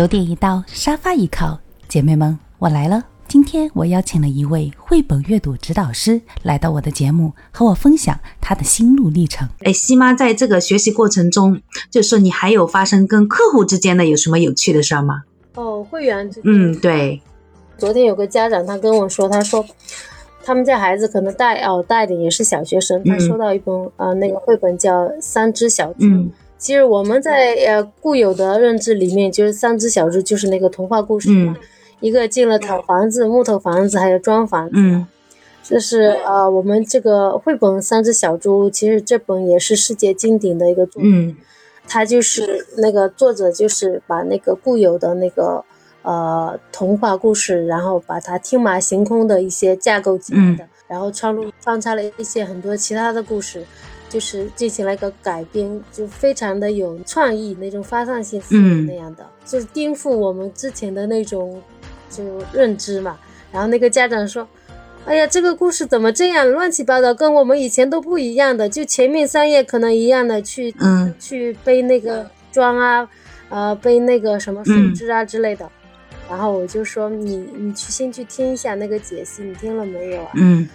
楼垫一到，沙发一靠，姐妹们，我来了。今天我邀请了一位绘本阅读指导师来到我的节目，和我分享他的心路历程。哎，西妈，在这个学习过程中，就是说你还有发生跟客户之间的有什么有趣的事儿吗？哦，会员之间嗯，对，昨天有个家长他跟我说，他说他们家孩子可能带哦带的也是小学生，他嗯收到一本呃那个绘本叫《三只小猪》。嗯其实我们在呃固有的认知里面，就是三只小猪就是那个童话故事嘛，一个进了草房子、木头房子，还有砖房子。嗯。这是呃我们这个绘本《三只小猪》，其实这本也是世界经典的一个作品。嗯。它就是那个作者就是把那个固有的那个呃童话故事，然后把它天马行空的一些架构起来的，然后穿入穿插了一些很多其他的故事，就是进行了一个改编，就非常的有创意那种发散性思维嗯那样的，就是颠覆我们之前的那种就认知嘛。然后那个家长说。哎呀，这个故事怎么这样乱七八糟，跟我们以前都不一样的。就前面三页可能一样的去嗯去背那个砖啊，呃，背那个什么树枝啊之类的。然后我就说你你去先去听一下那个解析，你听了没有啊？嗯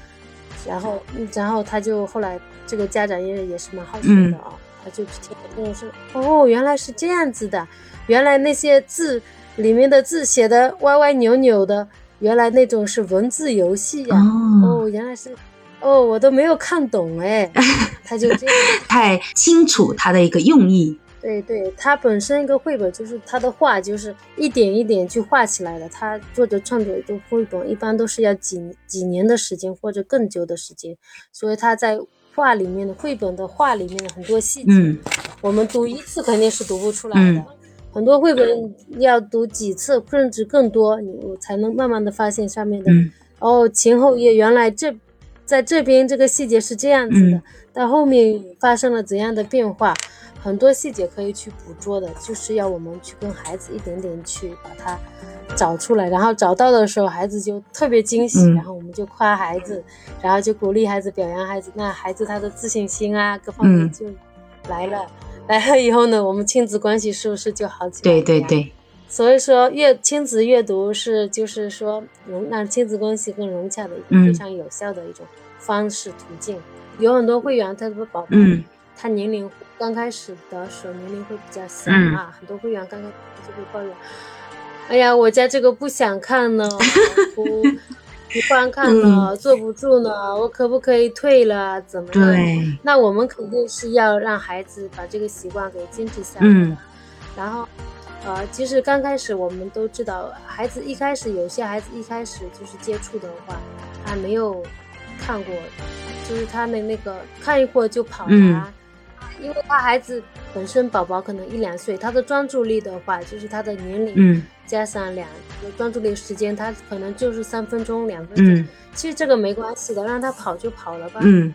然后嗯然后他就后来这个家长也也是蛮好学嗯的啊，他就去听了，跟我说哦，原来是这样子的，原来那些字里面的字写的歪歪扭扭的，原来那种是文字游戏呀、哦，哦，原来是，哦，我都没有看懂哎，他就这样。太清楚他的一个用意。对对，他本身一个绘本就是他的画就是一点一点去画起来的。他作者创作一个绘本一般都是要几几年的时间或者更久的时间，所以他在画里面的绘本的画里面的很多细节，嗯。我们读一次肯定是读不出来的。嗯。很多绘本要读几次甚至更多，你我才能慢慢的发现上面的、嗯。哦前后页原来这在这边这个细节是这样子的，嗯。到后面发生了怎样的变化，很多细节可以去捕捉的，就是要我们去跟孩子一点点去把它找出来，然后找到的时候，孩子就特别惊喜，嗯然后我们就夸孩子，然后就鼓励孩子，表扬孩子，那孩子他的自信心啊各方面嗯就来了。来了以后呢，我们亲子关系是不是就好起来了？对对对，所以说阅亲子阅读是就是说融让亲子关系更融洽的一个嗯非常有效的一种方式途径。有很多会员他的宝宝，嗯他年龄刚开始的时候年龄会比较小嗯，很多会员刚开始就会抱怨，哎呀，我家这个不想看呢，不 不观看嗯了，坐不住呢，我可不可以退了？怎么样？对，那我们肯定是要让孩子把这个习惯给坚持下来的。嗯然后，呃，其实刚开始我们都知道，孩子一开始有些孩子一开始就是接触的话，他没有看过，就是他的那个看一会儿就跑啊，嗯因为他孩子本身宝宝可能一两岁，他的专注力的话，就是他的年龄、嗯加上两个专注力时间，他可能就是三分钟、两分钟。嗯其实这个没关系的，让他跑就跑了吧。嗯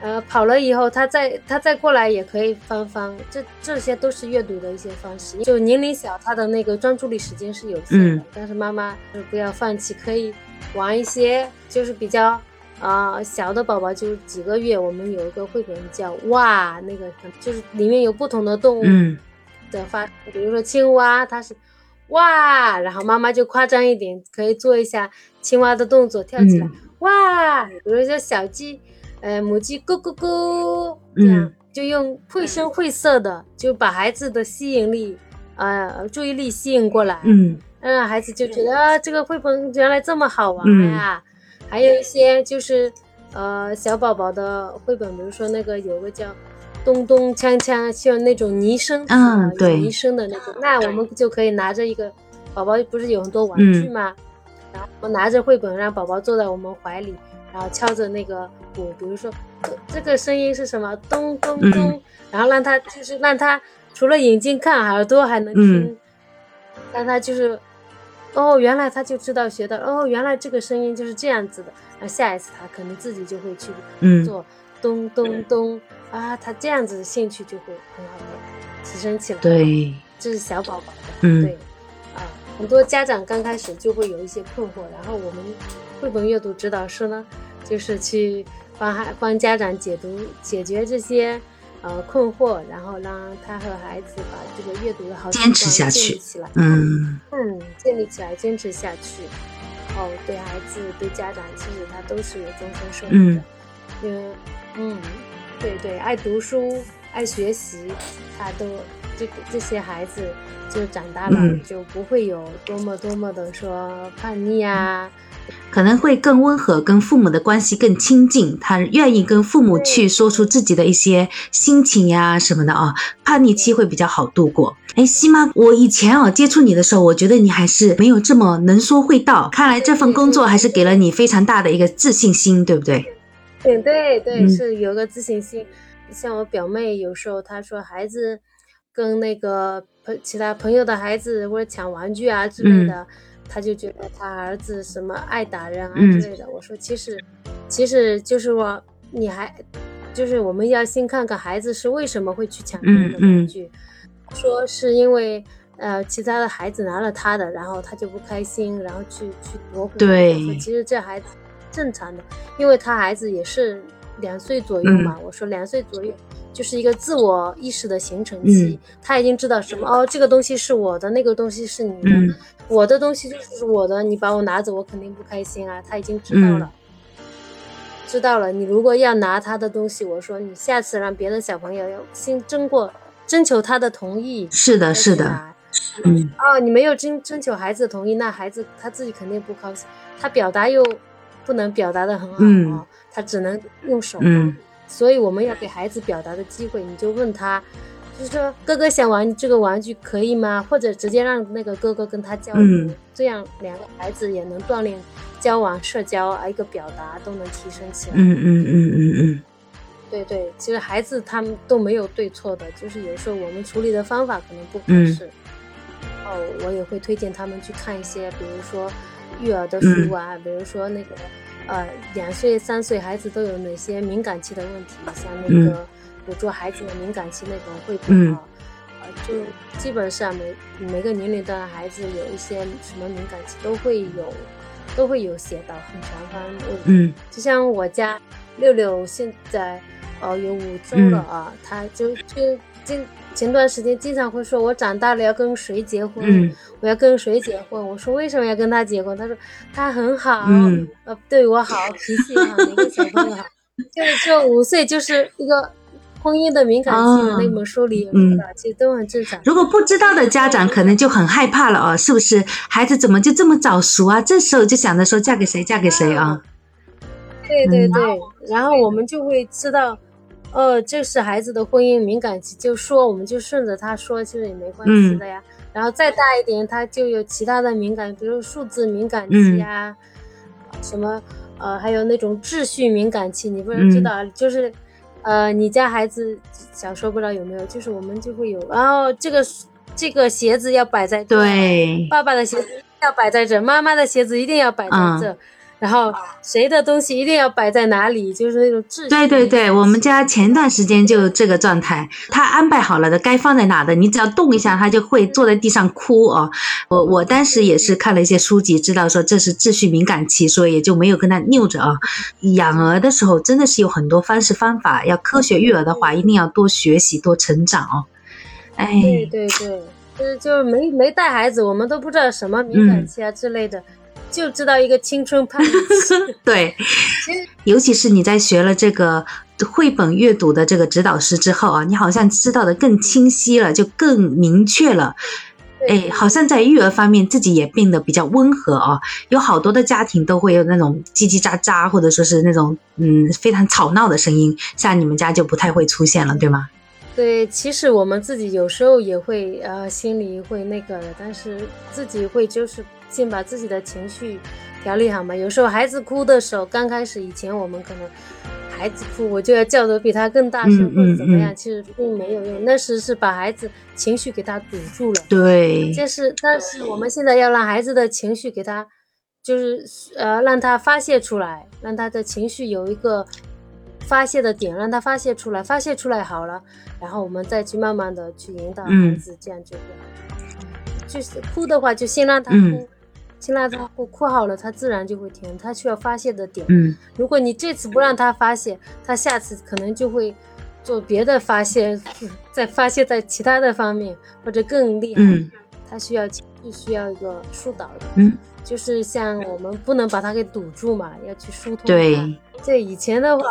呃，跑了以后，他再他再过来也可以翻翻，这这些都是阅读的一些方式。就年龄小，他的那个专注力时间是有限的，嗯但是妈妈就是不要放弃，可以玩一些就是比较啊、呃小的宝宝，就是几个月，我们有一个绘本叫哇，那个就是里面有不同的动物嗯的发，比如说青蛙，它是哇，然后妈妈就夸张一点，可以做一下青蛙的动作，跳起来、嗯哇，比如说小鸡，呃，母鸡咕咕咕，这样、嗯就用绘声绘色的，就把孩子的吸引力，呃，注意力吸引过来，嗯让孩子就觉得啊，这个绘本原来这么好玩嗯呀、还有一些就是呃小宝宝的绘本，比如说那个有个叫咚咚锵锵，像那种泥声嗯对有拟声的那种，那我们就可以拿着一个宝宝不是有很多玩具嗯。吗？然后我拿着绘本，让宝宝坐在我们怀里，然后敲着那个鼓，比如说呃这个声音是什么？咚咚咚，嗯然后让他就是让他除了眼睛看，耳朵还能听，嗯让他就是哦，原来他就知道学到哦，原来这个声音就是这样子的。那下一次他可能自己就会去嗯做咚咚咚啊，他这样子的兴趣就会很好的提升起来。，对，这是小宝宝的，嗯对啊，很多家长刚开始就会有一些困惑，然后我们绘本阅读指导师呢，就是去帮孩帮家长解读解决这些呃困惑，然后让他和孩子把这个阅读的好习坚持惯下去建立起来。嗯嗯，建立起来，坚持下去。然后，对孩子、对家长，其实他都是有终身受益嗯的。因为，嗯，对对，爱读书、爱学习，他都这个这些孩子就长大了、嗯就不会有多么多么的说叛逆啊。可能会更温和，跟父母的关系更亲近，他愿意跟父母去说出自己的一些心情呀什么的啊，叛逆期会比较好度过。哎，西妈，我以前啊接触你的时候，我觉得你还是没有这么能说会道，看来这份工作还是给了你非常大的一个自信心，对不对？对对对，嗯是有个自信心。像我表妹有时候她说孩子跟那个朋其他朋友的孩子或者抢玩具啊之类的，她就觉得他儿子什么爱打人啊嗯之类的。我说其实其实就是我你还就是我们要先看看孩子是为什么会去抢别人的嗯嗯玩具，说是因为。呃，其他的孩子拿了他的，然后他就不开心，然后去去夺回来。对其实这孩子正常的，因为他孩子也是两岁左右嘛。嗯我说两岁左右就是一个自我意识的形成期，嗯。他已经知道什么哦，这个东西是我的，那个东西是你的，嗯。我的东西就是我的，你把我拿走，我肯定不开心啊。他已经知道了。知道了，你如果要拿他的东西，我说你下次让别的小朋友要先征过征求他的同意，是的，是的，嗯哦，你没有征征求孩子的同意，那孩子他自己肯定不高兴，他表达又不能表达的很好、嗯。哦，他只能用手，嗯所以我们要给孩子表达的机会，你就问他，就是说哥哥想玩这个玩具可以吗？或者直接让那个哥哥跟他交流，嗯这样两个孩子也能锻炼交往、社交啊，一个表达都能提升起来。嗯嗯嗯嗯嗯对对，其实孩子他们都没有对错的，就是有时候我们处理的方法可能不合嗯适。哦，我也会推荐他们去看一些，比如说育儿的书啊，比如说那个呃两岁、三岁孩子都有哪些敏感期的问题，像那个捕捉孩子的敏感期那种绘本啊，呃，就基本上每每个年龄段的孩子有一些什么敏感期都会有，都会有写到很全方位。嗯。就像我家六六现在呃有五周了啊，他就就经前段时间经常会说，我长大了要跟谁结婚，嗯我要跟谁结婚。我说为什么要跟他结婚？他说他很好，嗯呃，对我好，脾气好，每个小朋友好。就是就五岁就是一个婚姻的敏感期嘛，哦那本书里有说到，其实都很正常。如果不知道的家长可能就很害怕了哦，是不是？孩子怎么就这么早熟啊？这时候就想着说嫁给谁嫁给谁啊？对对对，然后我们就会知道，呃，这是孩子的婚姻敏感期，就说我们就顺着他说，其实也没关系的呀。然后再大一点，他就有其他的敏感，比如数字敏感期呀，什么呃，还有那种秩序敏感期，你不能知道，就是呃，你家孩子小时候不知道有没有，就是我们就会有，然后这个这个鞋子要摆在，对，爸爸的鞋子要摆在这，妈妈的鞋子一定要摆在这。然后谁的东西一定要摆在哪里，就是那种秩序。对对对，我们家前段时间就这个状态，他安排好了的，该放在哪的，你只要动一下，他就会坐在地上哭哦。我我当时也是看了一些书籍，知道说这是秩序敏感期，所以也就没有跟他拗着啊。养儿的时候真的是有很多方式方法，要科学育儿的话，一定要多学习多成长哦。哎，对对对，就是就是没没带孩子，我们都不知道什么敏感期啊之类的。就知道一个青春叛逆期，对，尤其是你在学了这个绘本阅读的这个指导师之后啊，你好像知道的更清晰了，就更明确了。哎，好像在育儿方面自己也变得比较温和啊。有好多的家庭都会有那种叽叽喳喳，或者说是那种嗯非常吵闹的声音，像你们家就不太会出现了，对吗？对，其实我们自己有时候也会呃心里会那个的，但是自己会就是。先把自己的情绪调理好嘛。有时候孩子哭的时候，刚开始以前我们可能孩子哭，我就要叫得比他更大声，嗯、或者怎么样，其实并没有用。那时是把孩子情绪给他堵住了。对，这是但是我们现在要让孩子的情绪给他，就是呃让他发泄出来，让他的情绪有一个发泄的点，让他发泄出来，发泄出来好了，然后我们再去慢慢的去引导孩子，这样就会。就是哭的话，就先让他哭。嗯先让他哭，哭好了，他自然就会停。他需要发泄的点，嗯，如果你这次不让他发泄，他下次可能就会做别的发泄，再发泄在其他的方面，或者更厉害，嗯他需要情绪需要一个疏导的，嗯，就是像我们不能把它给堵住嘛，要去疏通。对，这以前的话，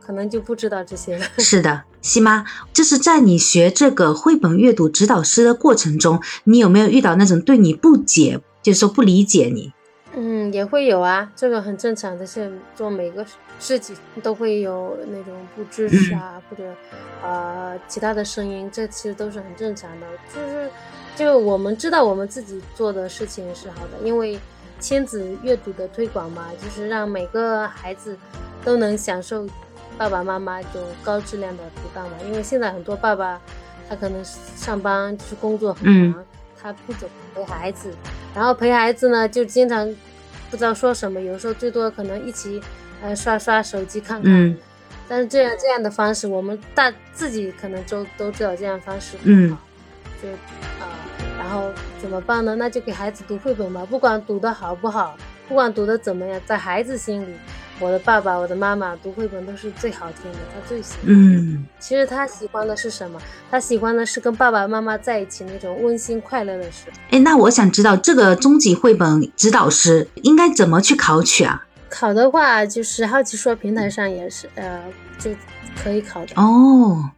可能就不知道这些了。是的，西妈，就是在你学这个绘本阅读指导师的过程中，你有没有遇到那种对你不解，就是说不理解你？嗯，也会有啊，这个很正常的，是做每个事情都会有那种不支持啊，或者呃其他的声音，这其实都是很正常的。就是就我们知道我们自己做的事情是好的，因为亲子阅读的推广嘛，就是让每个孩子都能享受爸爸妈妈就高质量的陪伴嘛。因为现在很多爸爸他可能上班就是工作很忙。他不怎么陪孩子，然后陪孩子呢，就经常不知道说什么，有时候最多可能一起呃刷刷手机看看。嗯。但是这样这样的方式，我们大自己可能都都知道这样方式不好。就啊，然后怎么办呢？那就给孩子读绘本吧，不管读的好不好，不管读的怎么样，在孩子心里。我的爸爸，我的妈妈读绘本都是最好听的，他最喜欢。嗯，其实他喜欢的是什么？他喜欢的是跟爸爸妈妈在一起那种温馨快乐的事。哎，那我想知道这个中级绘本指导师应该怎么去考取啊？考的话，就是好奇说平台上也是，呃，就可以考的。哦。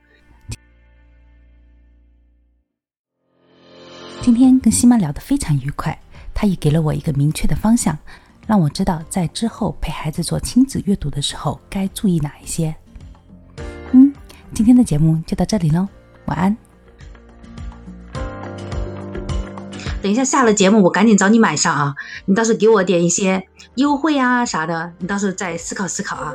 今天跟西妈聊得非常愉快，她也给了我一个明确的方向。让我知道，在之后陪孩子做亲子阅读的时候，该注意哪一些。嗯，今天的节目就到这里喽，晚安。等一下下了节目，我赶紧找你买上啊！你到时候给我点一些优惠啊啥的，你到时候再思考思考啊。